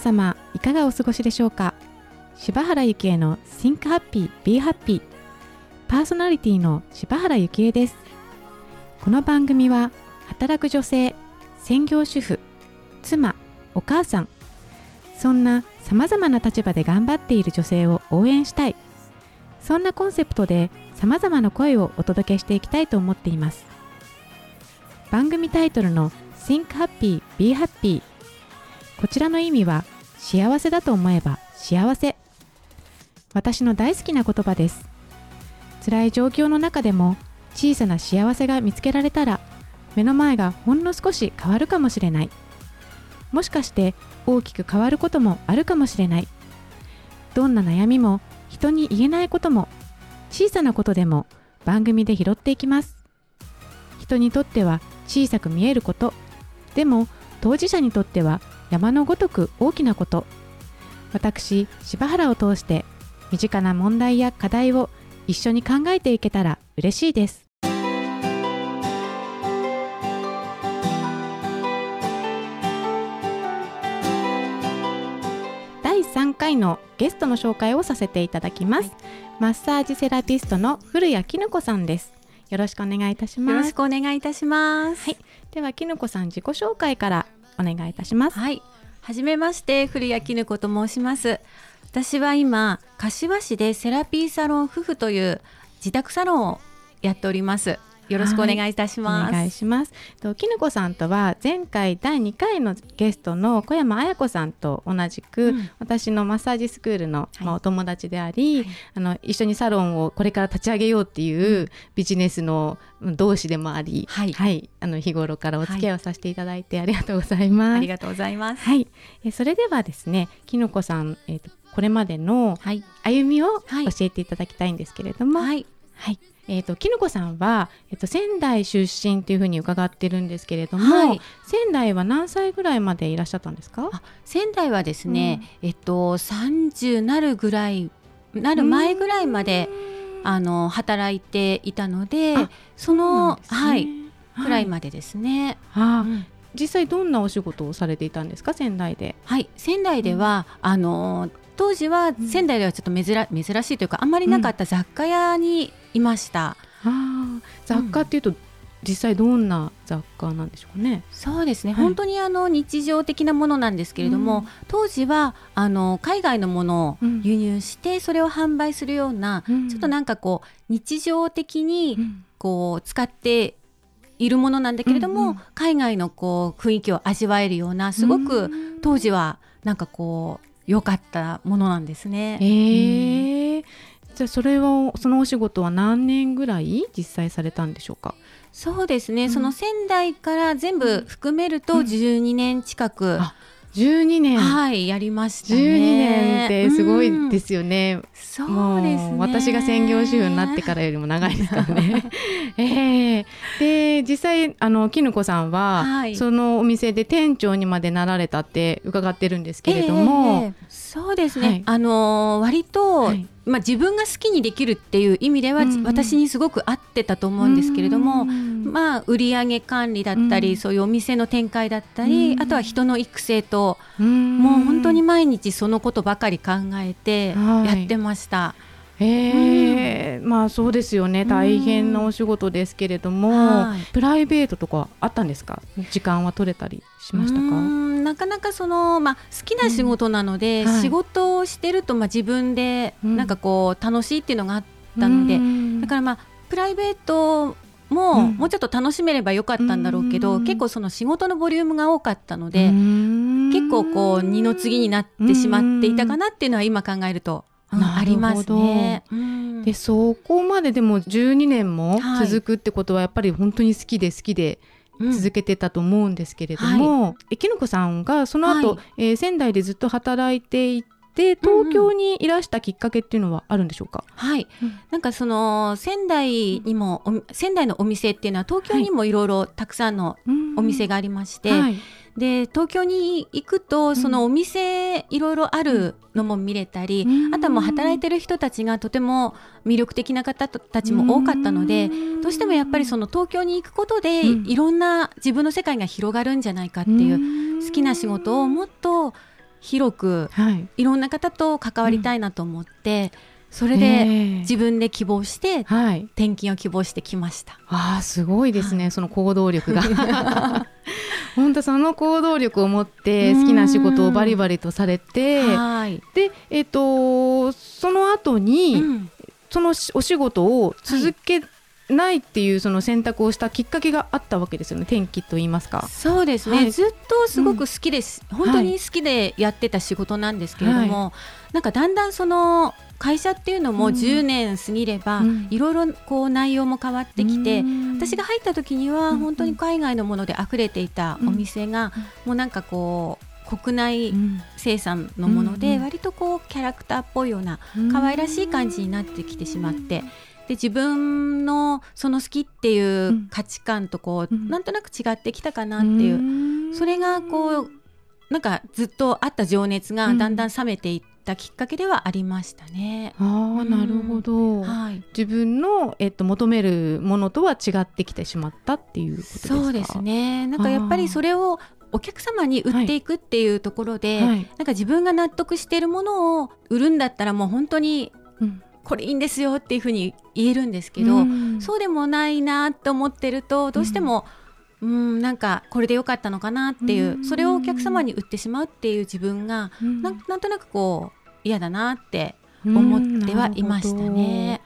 様いかがお過ごしでしょうか？柴原幸恵の Think Happy Be Happy パーソナリティの柴原幸恵です。この番組は働く女性専業主婦妻お母さんそんなさまざまな立場で頑張っている女性を応援したい。そんなコンセプトでさまざまな声をお届けしていきたいと思っています。番組タイトルの Think Happy Be Happy こちらの意味は幸せだと思えば幸せ。私の大好きな言葉です。辛い状況の中でも小さな幸せが見つけられたら目の前がほんの少し変わるかもしれない。もしかして大きく変わることもあるかもしれない。どんな悩みも人に言えないことも小さなことでも番組で拾っていきます。人にとっては小さく見えること。でも当事者にとっては山のごとく大きなこと。私柴原を通して身近な問題や課題を一緒に考えていけたら嬉しいです。第3回のゲストの紹介をさせていただきます、マッサージセラピストの古谷絹子さんです。よろしくお願いいたします。よろしくお願いいたします。はい、では絹子さん自己紹介からお願いいたします。はい。はじめまして、古谷絹子と申します。私は今、柏市でセラピーサロン夫婦という自宅サロンをやっております。よろしくお願いいたします。お願いします。と絹子さんとは前回第2回のゲストの小山彩子さんと同じく、うん私のマッサージスクールの、はいまあ、お友達であり、はいあの一緒にサロンをこれから立ち上げようっていうビジネスのうん同士でもあり、はいあの日頃からお付き合いをさせていただいてありがとうございます。ありがとうございます。はい、えそれではですね、きのこさん、えーとこれまでのはい。歩みをはい教えていただきたいんですけれども、はい、はい。えっ、ときのこさんはえっ、と仙台出身というふうに伺ってるんですけれども、はい。仙台は何歳ぐらいまでいらっしゃったんですか？あ仙台はですね、えっと30なるぐらいなる前ぐらいまであの働いていたのであそのね。はいはい。くらいまでですね。あーうん実際どんなお仕事をされていたんですか？仙台で？はい、仙台では、あの当時はん。仙台ではちょっと珍珍しいというかあんまりなかった雑貨屋にいました。あー雑貨っていうと、実際どんな雑貨なんでしょうかね？そうですね、はい。本当にあの日常的なものなんですけれども、うん。当時はあの海外のものをうん。輸入してそれを販売するような、うん。ちょっとなんかこう日常的にうん。こう使っているものなんだけれども、うんうん。海外のこう雰囲気を味わえるようなすごくうん。当時はなんかこう良かったものなんですね。えー。じゃあそれはそのお仕事は何年ぐらい実際されたんでしょうか？そうですね、うん。その仙台から全部含めるとうん。12年近く、あ12年、はいやりましたね。12年ってすごいですよね。そうですね。私が専業主婦になってからよりも長いですからね。ええ。で実際あの絹子さんは、はい。そのお店で店長にまでなられたって伺ってるんですけれども、ええそうですね、はい。あのー割と、はい。まあ、自分が好きにできるっていう意味では、うんうん。私にすごく合ってたと思うんですけれども、うんまあ、売上管理だったり、うん。そういうお店の展開だったり、うん。あとは人の育成と、うん。もう本当に毎日そのことばかり考えてはい。やってました。ええまあそうですよね。大変なお仕事ですけれども、はい。プライベートとかあったんですか？時間は取れたりしましたか？うーんなかなかその、まあ、好きな仕事なので、うん。はい。仕事をしてると、まあ、自分でうん。なんかこう楽しいっていうのがあったので、うん。だからまあプライベートも、うん。もうちょっと楽しめればよかったんだろうけど、うん。結構その仕事のボリュームが多かったので、うん。結構こう二の次になってしまっていたかなっていうのは今考えると、ありますね。うん。でそこまででも12年もはい。続くってことはやっぱり本当に好きで好きでうん。続けてたと思うんですけれども、えきのこさんがその後、はい。えー仙台でずっと働いていて東京にいらしたきっかけっていうのはあるんでしょうか、はい、うん。なんかその仙台にもお仙台のお店っていうのは東京にもいろいろたくさんのお店ががありまして、はい。で東京に行くとそのお店いろいろあるのも見れたり、うん。あとはもう働いてる人たちがとても魅力的な方たちも多かったので、どうしてもやっぱりその東京に行くことで、うん。いろんな自分の世界が広がるんじゃないかっていう、好きな仕事をもっと広くはい。いろんな方と関わりたいなと思って、それえでー自分で希望してはい。転勤を希望してきました。ああ、すごいですね、その行動力が。本当その行動力を持って好きな仕事をバリバリとされて、はい、で、えっ、とその後に、うんそのしお仕事を続けないっていうその選択をしたきっかけがあったわけですよね。転機と言いますか。そうですね、はい。ずっとすごく好きです、本当に好きでやってた仕事なんですけれども、なんかだんだんその会社っていうのもうん。10年過ぎれば、うん。いろいろこう内容も変わってきて、うん。私が入った時にはうん。本当に海外のもので溢れていたお店が、もうなんかこう国内うん生産のもので、うん。割とこうキャラクターっぽいような可愛らしい感じになってきてしまって。で自分のその好きっていう価値観とこう、うん。なんとなく違ってきたかなっていう、それがこうなんかずっとあった情熱がうん。だんだん冷めていったきっかけではありましたね。ああなるほど、はい、自分の、えっと、求めるものとは違ってきてしまったっていうことですか？そうですね。なんかやっぱりそれをお客様に売っていくっていうところで、はい。なんか自分が納得しているものを売るんだったらもう本当にうんこれいいんですよっていうふうに言えるんですけど、うん。そうでもないなと思ってるとどうしても、うん、なんかこれでよかったのかなっていう、うん。それをお客様に売ってしまうっていう自分が、うん。なんなんとなくこう嫌だなって思ってはいましたね。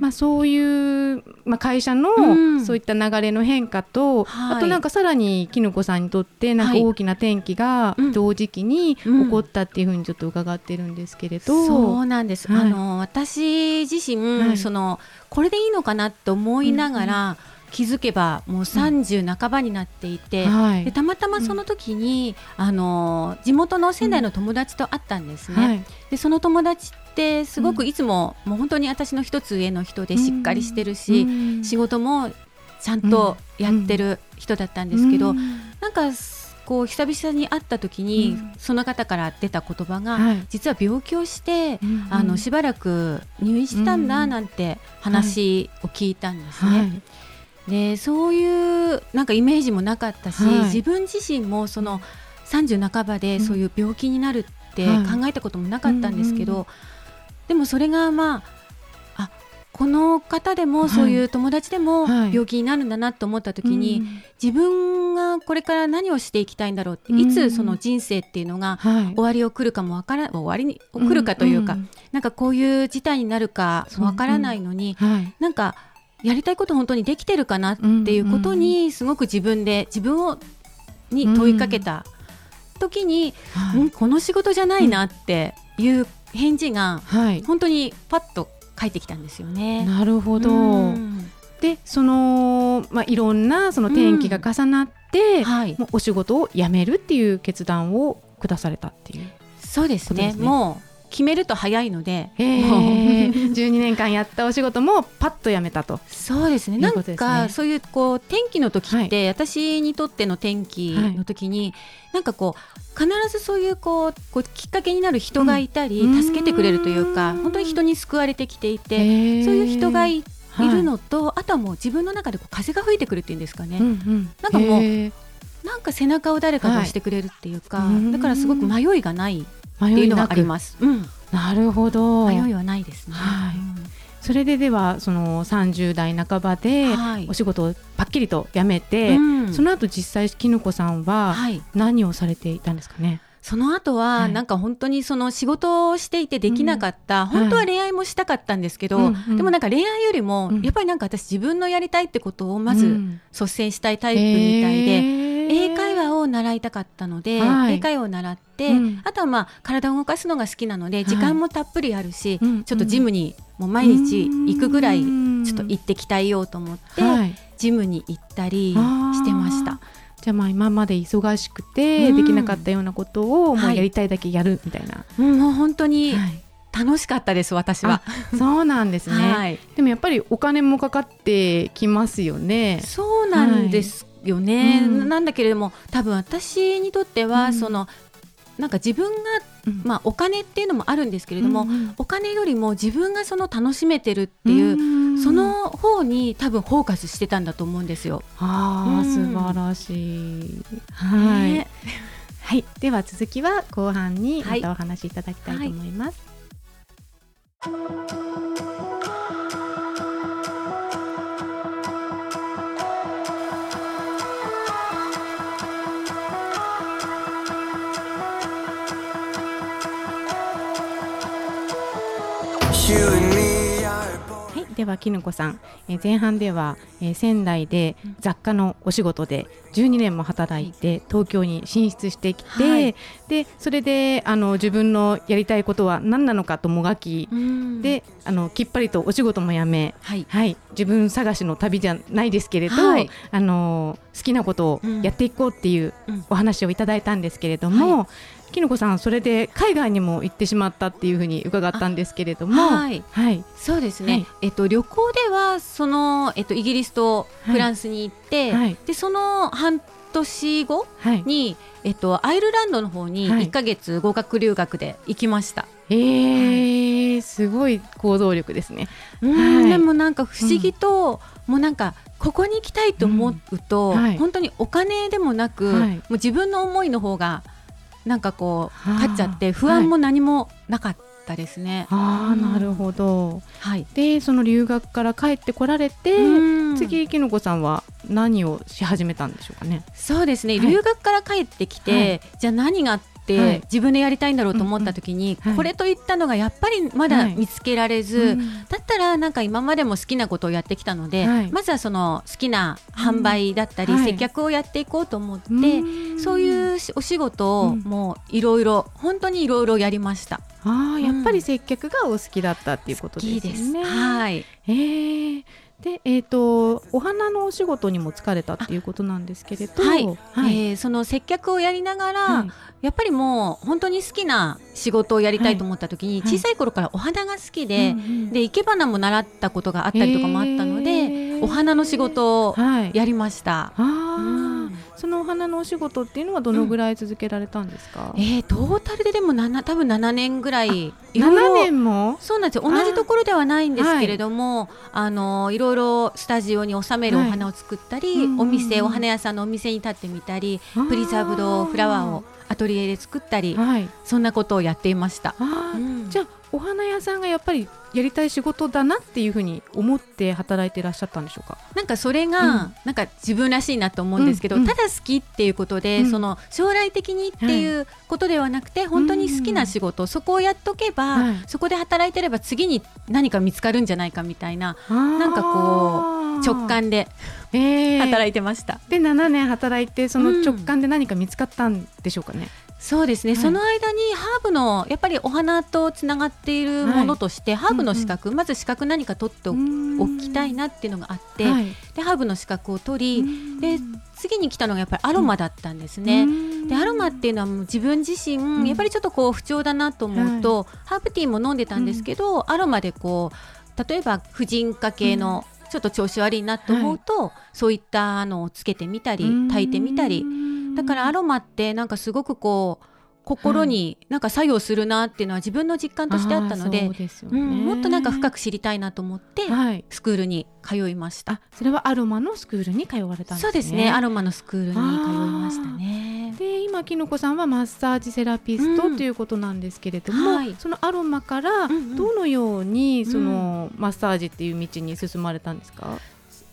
まあ、そういう、まあ、会社のうん。そういった流れの変化と、はい。あとなんかさらにきぬこさんにとってなんかはい。大きな転機がうん。同時期に起こったっていうふうにちょっと伺ってるんですけれど、そうなんです、はい。あの私自身、はい。そのこれでいいのかなって思いながら、気づけばもう30半ばになっていて、はい。でたまたまその時に、あの地元の仙台の友達と会ったんですね。はい。でその友達ってすごくいつも、もう本当に私の一つ上の人でしっかりしてるし、うん。仕事もちゃんとやってる人だったんですけど、うん。なんかこう久々に会った時に、うん。その方から出た言葉が、はい。実は病気をして、うんあのしばらく入院してたんだなんて話を聞いたんですね。はいでそういうなんかイメージもなかったし、はい。自分自身もその30半ばでそういう病気になるってはい。考えたこともなかったんですけど、うんうんでもそれがまああこの方でもそういう友達でもはい。病気になるんだなと思った時に、うん。自分がこれから何をしていきたいんだろうって、うん。いつその人生っていうのがはい。終わりを来るかもわから終わりに来るかというか、んん。なんかこういう事態になるかわからないのに、はい。なんかやりたいこと本当にできてるかなっていうことにすごく自分で自分をに問いかけた時に、はいうんこの仕事じゃないなってい。う返事がはい。本当にパッと返ってきたんですよね。なるほど、うん。でその、まあ、いろんなその転機が重なって、はい、もうお仕事を辞めるっていう決断を下されたっていう。そうですね。ことですね。もう決めると早いので、へもう。ー12年間やったお仕事もパッと辞めたと。そうですね。いうなんかそういうこう天気の時って、私にとっての天気の時に、なんかこう必ずそういうこうこうきっかけになる人がいたり、うん。助けてくれるというか、うん本当に人に救われてきていて、へー。そういう人がい,、はいるのと、あとはもう自分の中でこう風が吹いてくるっていうんですかね。うんうん。なんかもうなんか背中を誰かが押してくれるっていうか、はいだからすごく迷いがない迷いなくあります。うん、なるほど。迷いはないですね。はいうんそれでではその30代半ばではいお仕事をパッキリと辞めて、うんその後実際きぬこさんははい何をされていたんですかね？その後は、はい。なんか本当にその仕事をしていてできなかった、ん。本当は恋愛もしたかったんですけど、うんうん。でもなんか恋愛よりも、うん。やっぱりなんか私自分のやりたいってことをまずうん。率先したいタイプみたいで、英会話話を習いたかったので、はい。英会話を習って、うん。あとはまあ体を動かすのが好きなので、い。時間もたっぷりあるし、うんちょっとジムにもう毎日行くぐらいちょっとっ行って鍛えようと思って、はい、ジムに行ったりしてました。じゃあまあ今まで忙しくてうん。できなかったようなことをもうはい。やりたいだけやるみたいな、うんもう本当にはい。楽しかったです私は。そうなんですね、はい。でもやっぱりお金もかかってきますよね。そうなんですよね、はい。うん。なんだけれども多分私にとっては、うん。そのなんか自分が、うんまあ、お金っていうのもあるんですけれども、うんうんお金よりも自分がその楽しめてるっていう、んその方に多分フォーカスしてたんだと思うんですよ。ああ、うん素晴らしい。はい。ねはい、では続きは後半にまたお話しいただきたいと思います。はい、ではきぬこさん、えー前半では、えー仙台で雑貨のお仕事で12年も働いて東京に進出してきて、はい。でそれであの自分のやりたいことは何なのかともがき、うん。であのきっぱりとお仕事も辞め、はい。はい、自分探しの旅じゃないですけれど、はい。あの好きなことをやっていこうっていううん。お話をいただいたんですけれども、はきのこさんそれで海外にも行ってしまったっていうふうに伺ったんですけれども、はい。はい、そうですね、はい。えっと、旅行ではその、えっと、イギリスとフランスに行って、はい。でその半年後はい、に、えっと、アイルランドの方にはい。1か月語学留学で行きました。えーすごい行動力ですね。うんはい。でもなんか不思議と、もうなんかここに行きたいと思うと、本当にお金でもなく、はい。もう自分の思いの方がなんかこうはあ。勝っちゃって不安も何もなかったですね。ああ、うん。なるほど。はい、でその留学から帰ってこられて、うん。次きのこさんは何をし始めたんでしょうかね。そうですね、はい。留学から帰ってきて、じゃあ何があって、はい自分でやりたいんだろうと思った時に、これといったのがやっぱりまだ見つけられず、うん。だったらなんか今までも好きなことをやってきたので、はい。まずはその好きな販売だったり、接客をやっていこうと思って、うん。そういうお仕事をうん。もういろいろ本当にいろいろやりました。ああやっぱり接客がお好きだったっていうこと好きです。ですね。はい。えーでえっ、とお花のお仕事にも疲れたっていうことなんですけれど、はい、はい。えーその接客をやりながら、はい。やっぱりもう本当に好きな仕事をやりたいと思った時に、はい。小さい頃からお花が好きで、で生け花も習ったことがあったりとかもあったので、へー。お花の仕事をはい、やりました。そのお花のお仕事っていうのはどのぐらい続けられたんですか、えー、トータルででも7多分7年ぐらい。いろいろ7年も？そうなんですよ。同じところではないんですけれどもあ、のいろいろスタジオに収めるお花を作ったり、はい。うんうんうん。お店お花屋さんのお店に立ってみたりプリザーブドフラワーをアトリエで作ったりはい。そんなことをやっていました。う花屋さんがやっぱりやりたい仕事だなっていうふうに思って働いていらっしゃったんでしょうか？なんかそれが、うん。なんか自分らしいなと思うんですけど、うん。うんただ好きっていうことで、うん。その将来的にっていうことではなくて、本当に好きな仕事、そこをやっとけば、はい。そこで働いてれば次に何か見つかるんじゃないかみたいななかこ直、感でえー。働いてました。で7年働いてそのうん。直感で何か見つかったんでしょうかね、そうですね、はい。その間にハーブのやっぱりお花とつながっているものとして、ハーブの資格、まず資格何か取っておおきたいなっていうのがあって、はい。でハーブの資格を取り、うん。で次に来たのがやっぱりアロマだったんですね。うん。でアロマっていうのはもう自分自身、ん。やっぱりちょっとこう不調だなと思うと、ハーブティーも飲んでたんですけど、アロマでこう例えば婦人科系のちょっと調子悪いなと思うと、そういったのをつけてみたり炊いてみたりだからアロマってなんかすごくこう心になんか作用するなっていうのは自分の実感としてあったのであーそうでね。うん、もっとなんか深く知りたいなと思って、はい。スクールに通いました。あそれはアロマのスクールに通われたんですね。そうですね。アロマのスクールに通いましたね。で今きのこさんはマッサージセラピストうん。ということなんですけれども、はい。そのアロマからんうん。どのようにそのマッサージっていう道に進まれたんですか、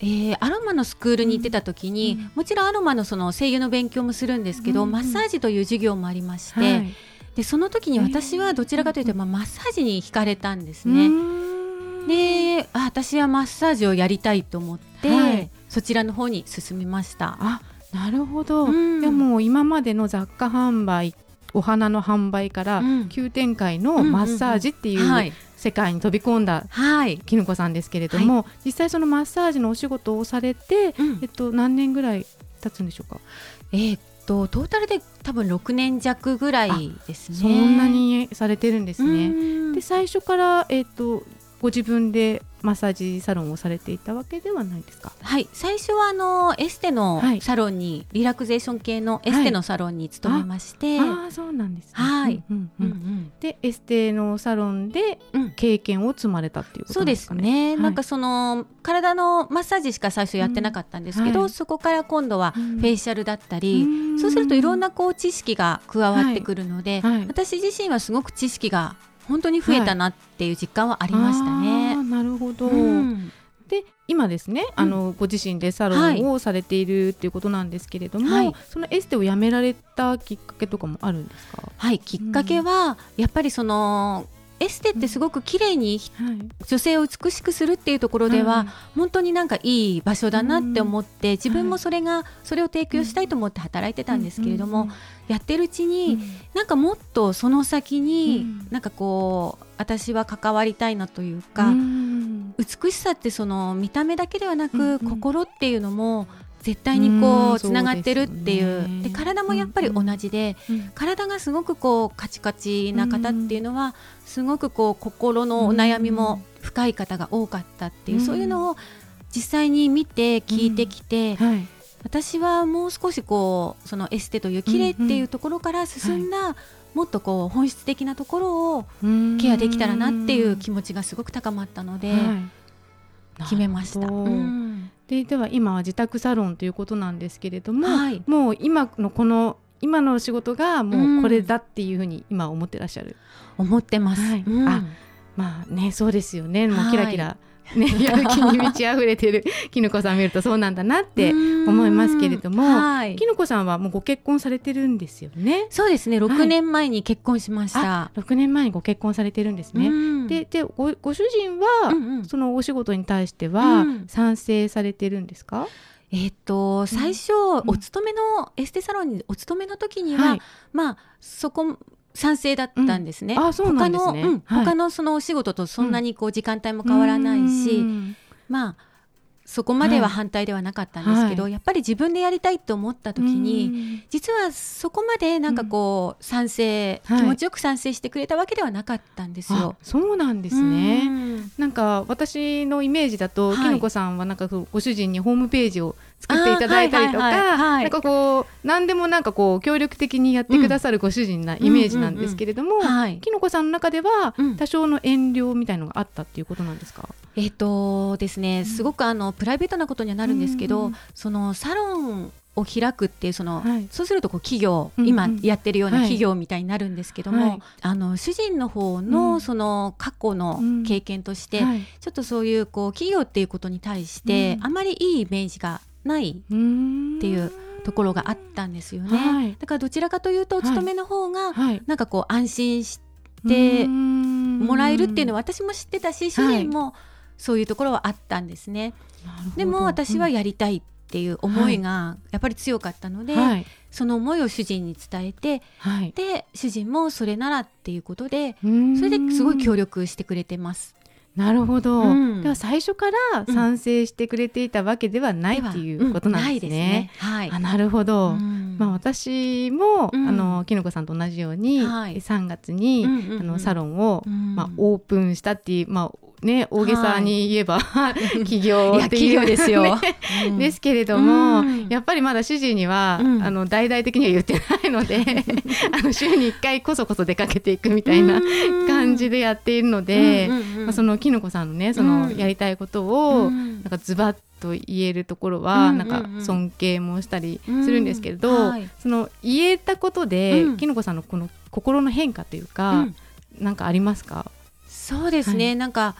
えーアロマのスクールに行ってた時に、うん。もちろんアロマのその声優の勉強もするんですけど、うんうん。マッサージという授業もありまして、はい。でその時に私はどちらかというと、まあ、マッサージに惹かれたんですうね。であ私はマッサージをやりたいと思って、はい。そちらの方に進みました。あなるほど、うん。いやもう今までの雑貨販売お花の販売からうん。急展開のマッサージっていうはい、世界に飛び込んだはい。きぬこさんですけれども、実際そのマッサージのお仕事をされて、うん。えっと、何年ぐらい経つんでしょうか？えーっとトータルで多分6年弱ぐらいですね。そんなにされてるんですね。うん。で最初から、えっとご自分でマッサージサロンをされていたわけではないですか？はい。最初はあのエステのサロンに、はい、リラクゼーション系のエステのサロンに勤めまして、はい、ああそうなんです、ね、はい、うんうんうん、でエステのサロンで経験を積まれたっていうことですかね、そうですね、はい、なんかその体のマッサージしか最初やってなかったんですけど、うん、そこから今度はフェイシャルだったり、うん、そうするといろんなこう知識が加わってくるので、私自身はすごく知識が本当に増えたなっていう実感はありましたね。なるほど、うん。で今ですね、あのご自身でサロンをされているっていうことなんですけれども、はい、そのエステをやめられたきっかけとかもあるんですか？はい。きっかけは、やっぱりそのエステってすごく綺麗に女性を美しくするっていうところでは、本当になんかいい場所だなって思って、自分もそれがそれを提供したいと思って働いてたんですけれども、やってるうちに、なんかもっとその先に、なんかこう私は関わりたいなというか、美しさってその見た目だけではなく、心っていうのも絶対にこうつながってるっていう。で体もやっぱり同じで、体がすごくこうカチカチな方っていうのは、すごくこう心のお悩みも深い方が多かったっていう、そういうのを実際に見て聞いてきて、私はもう少しこうそのエステという綺麗っていうところから進んだ、もっとこう本質的なところをケアできたらなっていう気持ちがすごく高まったので、決めました。ででは今は自宅サロンということなんですけれども、はい、もう今のこの今の仕事がもうこれだっていうふうに今思ってらっしゃる、思ってます、はい、うん、あまあねそうですよね。もうキラキラ、ね、やる気に満ち溢れてるきぬこさん見るとそうなんだなって思いますけれども、はい、きぬこさんはもうご結婚されてるんですよね。そうですね。6年前に結婚しました、はい、6年前にご結婚されてるんですね。ででごご主人は、うんうん、そのお仕事に対しては賛成されてるんですか、えっ、ー、と最初、うん、お勤めのエステサロンにお勤めの時には、はい、まあそこ賛成だったんですね。うん、あそうなんですね。他の、うん。はい、他のそのお仕事とそんなにこう時間帯も変わらないし、まあそこまでは反対ではなかったんですけど、はい、やっぱり自分でやりたいと思った時に実はそこまでなんかこう賛成、うん、気持ちよく賛成してくれたわけではなかったんですよ。そうなんですね。なんか私のイメージだと、はい、きのこさんはなんかご主人にホームページを作っていただいたりとか、なんかこう何でもなんかこう協力的にやってくださるご主人なイメージなんですけれども、きのこさんの中では多少の遠慮みたいのがあったっていうことなんですか？えっ、とですね、すごくあのプライベートなことにはなるんですけど、そのサロンを開くっていうその、はい、そうするとこう企業、うんうん、今やってるような企業みたいになるんですけども、はい、あの主人の方のその過去の経験として、うん。はい、ちょっとそういうこう企業っていうことに対して、あまりいいイメージがないっていうところがあったんですよね、はい、だからどちらかというとお勤めの方がなんかこう安心してもらえるっていうのは私も知ってたし主人もそういうところはあったんですね、でも私はやりたいっていう思いがやっぱり強かったので、はい、その思いを主人に伝えて、はい、で主人もそれならっていうことでそれですごい協力してくれてます。なるほど、うん、では最初から賛成してくれていたわけではないっていうことなんですね。うん、はい、あなるほど、うん、まあ、私も、あのきのこさんと同じように、はい、3月に、うんうんうん、あのサロンを、まあ、オープンしたっていう、まあ、ね、大げさに言えば、はい、企業っていう、ですよ、ね。うん、ですけれども、うん、やっぱりまだ主人には、うん、あの大々的には言ってないので あの週に1回こそこそ出かけていくみたいな感じでやっているので、まあ、そのきのこさんのねそのやりたいことを、なんかズバッと言えるところは、なんか尊敬もしたりするんですけれど、はい、その言えたことで、きのこさんのこの心の変化というか、うん、なんかありますか？そうですね、はい、なんか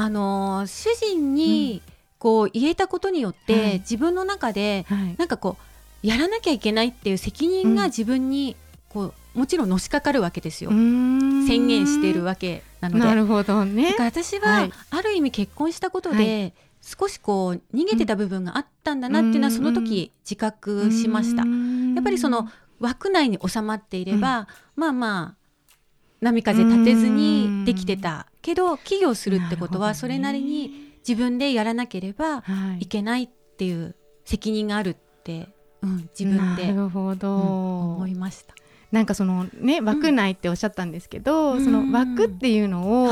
あの主人にこう言えたことによって、うん、自分の中で、はい、なんかこうやらなきゃいけないっていう責任が自分にこうもちろんのしかかるわけですよ。宣言しているわけなので。なるほどね。だから私は、ある意味結婚したことで、はい、少しこう逃げてた部分があったんだなっていうのはその時自覚しました。やっぱりその枠内に収まっていれば、まあまあ波風立てずにできてたけど起業するってことはそれなりに自分でやらなければい。けないっていう責任があるって、うん、自分で、なるほど、うん、思いました。なんかそのね枠内っておっしゃったんですけど、うん、その枠っていうのを、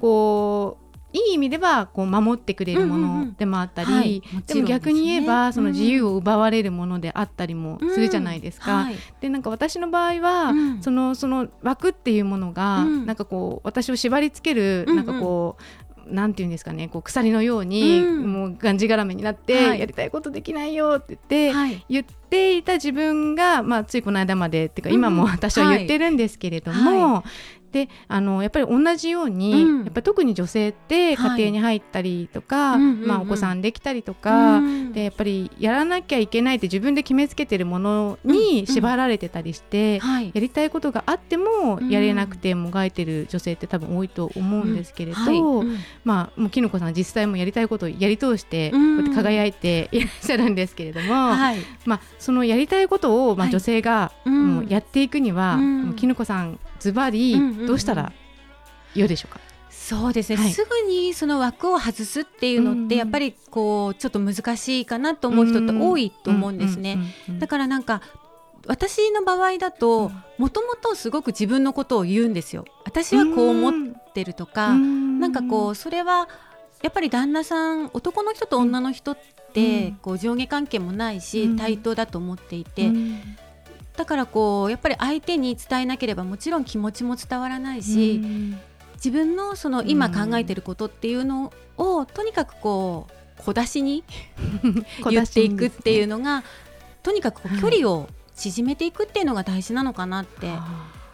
こういい意味ではこう守ってくれるものでもあったり、うんうんうんはい、でも逆に言えば、ね、その自由を奪われるものであったりもするじゃないですか。うん。はい、でなんか私の場合は、うん、そのその枠っていうものが、うん、なんかこう私を縛り付ける、うんうん、なんかこうなんていうんですかねこう鎖のように、うん、もうがんじがらめになって、はい、やりたいことできないよって言って、はい、言っていた自分が、まあ、ついこの間までっていうか今も私は言ってるんですけれども、はい、であのやっぱり同じように、うん、やっぱ特に女性って家庭に入ったりとか、はい、まあ、お子さんできたりとか、うん、でやっぱりやらなきゃいけないって自分で決めつけてるものに縛られてたりして、うんうん、やりたいことがあってもやれなくてもがいてる女性って多分多いと思うんですけれど、はい、まあもうきのこさん実際もやりたいことをやり通してこうやって輝いて いらっしゃるんですけれども、はい、まあ、そのやりたいことを、まあ、女性がもうやっていくには、もうきのこさんズバリどうしたらよいでしょうか、そうですね、はい、すぐにその枠を外すっていうのってやっぱりこうちょっと難しいかなと思う人って多いと思うんですね。だからなんか私の場合だともともとすごく自分のことを言うんですよ。私はこう思ってるとかなんかこうそれはやっぱり旦那さん男の人と女の人ってこう上下関係もないし対等だと思っていてだからこうやっぱり相手に伝えなければもちろん気持ちも伝わらないし、うん、自分のその今考えてることっていうのを、とにかくこう小出しに 言っていくっていうのがとにかく距離を縮めていくっていうのが大事なのかなって。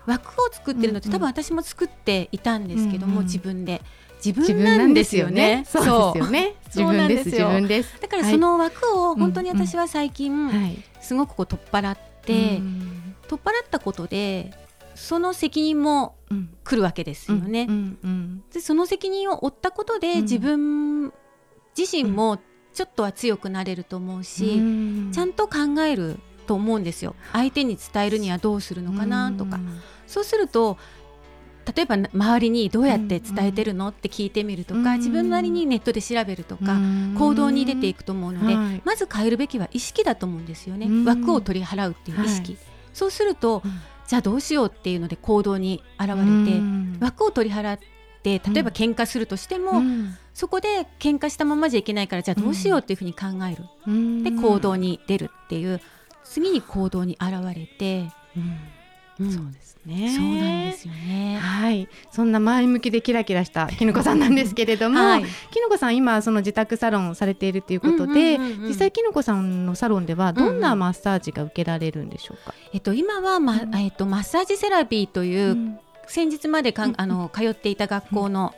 枠を作ってるのって多分私も作っていたんですけども、自分で。自分なんですよね。そうですよね。自分です。自分です。だからその枠を本当に私は最近すごくこう取っ払って、取っ払ったことでその責任も来るわけですよね。でその責任を負ったことで自分自身もちょっとは強くなれると思うし、ちゃんと考えると思うんですよ。相手に伝えるにはどうするのかなとか。そうすると例えば周りにどうやって伝えてるのって聞いてみるとか、自分なりにネットで調べるとか、行動に出ていくと思うので、まず変えるべきは意識だと思うんですよね、枠を取り払うっていう意識、そうすると、じゃあどうしようっていうので行動に現れて、枠を取り払って例えば喧嘩するとしても、そこで喧嘩したままじゃいけないからじゃあどうしようっていうふうに考える、で行動に出るっていう次に行動に現れて、うん、そうですね。そうなんですよね。はい、そんな前向きでキラキラしたきのこさんなんですけれども、はい、きのこさん今その自宅サロンされているということで、実際きのこさんのサロンではどんなマッサージが受けられるんでしょうか？えっと今はま、うん、えっとマッサージセラピーという、うん、先日までかんあの通っていた学校の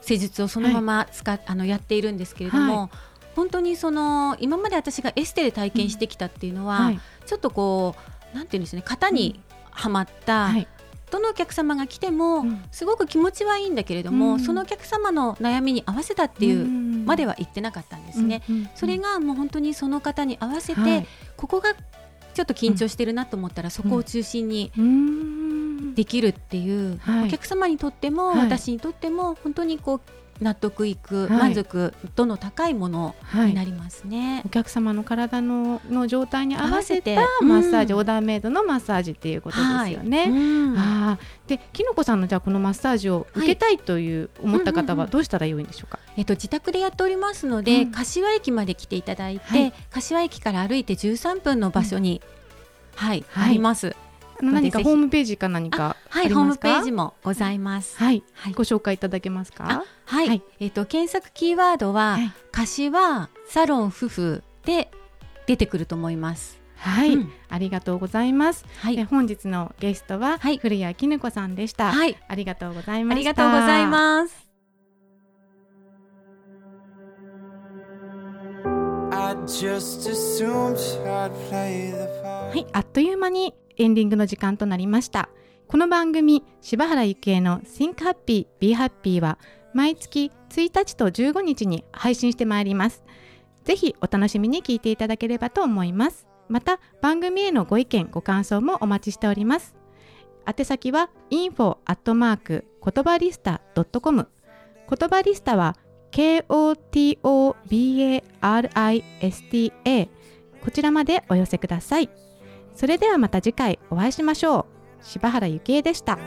施術をそのまま使、はい、あのやっているんですけれども。はい。本当にその今まで私がエステで体験してきたっていうのは、ちょっとこうなんていうんですね型にはまった、はい、どのお客様が来ても、すごく気持ちはいいんだけれども、うん、そのお客様の悩みに合わせたっていうまでは言ってなかったんですね。それがもう本当にその方に合わせて、はい、ここがちょっと緊張してるなと思ったら、そこを中心にできるっていう、お客様にとっても、私にとっても本当にこう納得いく、はい、満足度の高いものになりますね、はい、お客様の体のの状態に合わせたマッサージ、うん、オーダーメイドのマッサージっていうことですよね。はい。うん、あできのこさんのじゃあこのマッサージを受けたいという思った方はどうしたらよいんでしょうか、えっと、自宅でやっておりますので、うん、柏駅まで来ていただいて、柏駅から歩いて13分の場所に、はい、あります。何かホームページか何かはいホームページもございます、はい、はい、ご紹介いただけますか？はい、はい、えっ、ー、と検索キーワードは、はい、柏サロン夫婦で出てくると思います。はい、うん、ありがとうございます。はい、本日のゲストは、はい、古谷絹子さんでした。はい、ありがとうございましありがとうございます。はい、あっという間にエンディングの時間となりました。この番組柴原幸恵の Think Happy Be Happy は毎月1日と15日に配信してまいります。ぜひお楽しみに聞いていただければと思います。また番組へのご意見ご感想もお待ちしております。宛先は info アットマーク言葉リスタ .com 言葉リスタは KOTOBARISTA こちらまでお寄せください。それではまた次回お会いしましょう。柴原幸恵でした。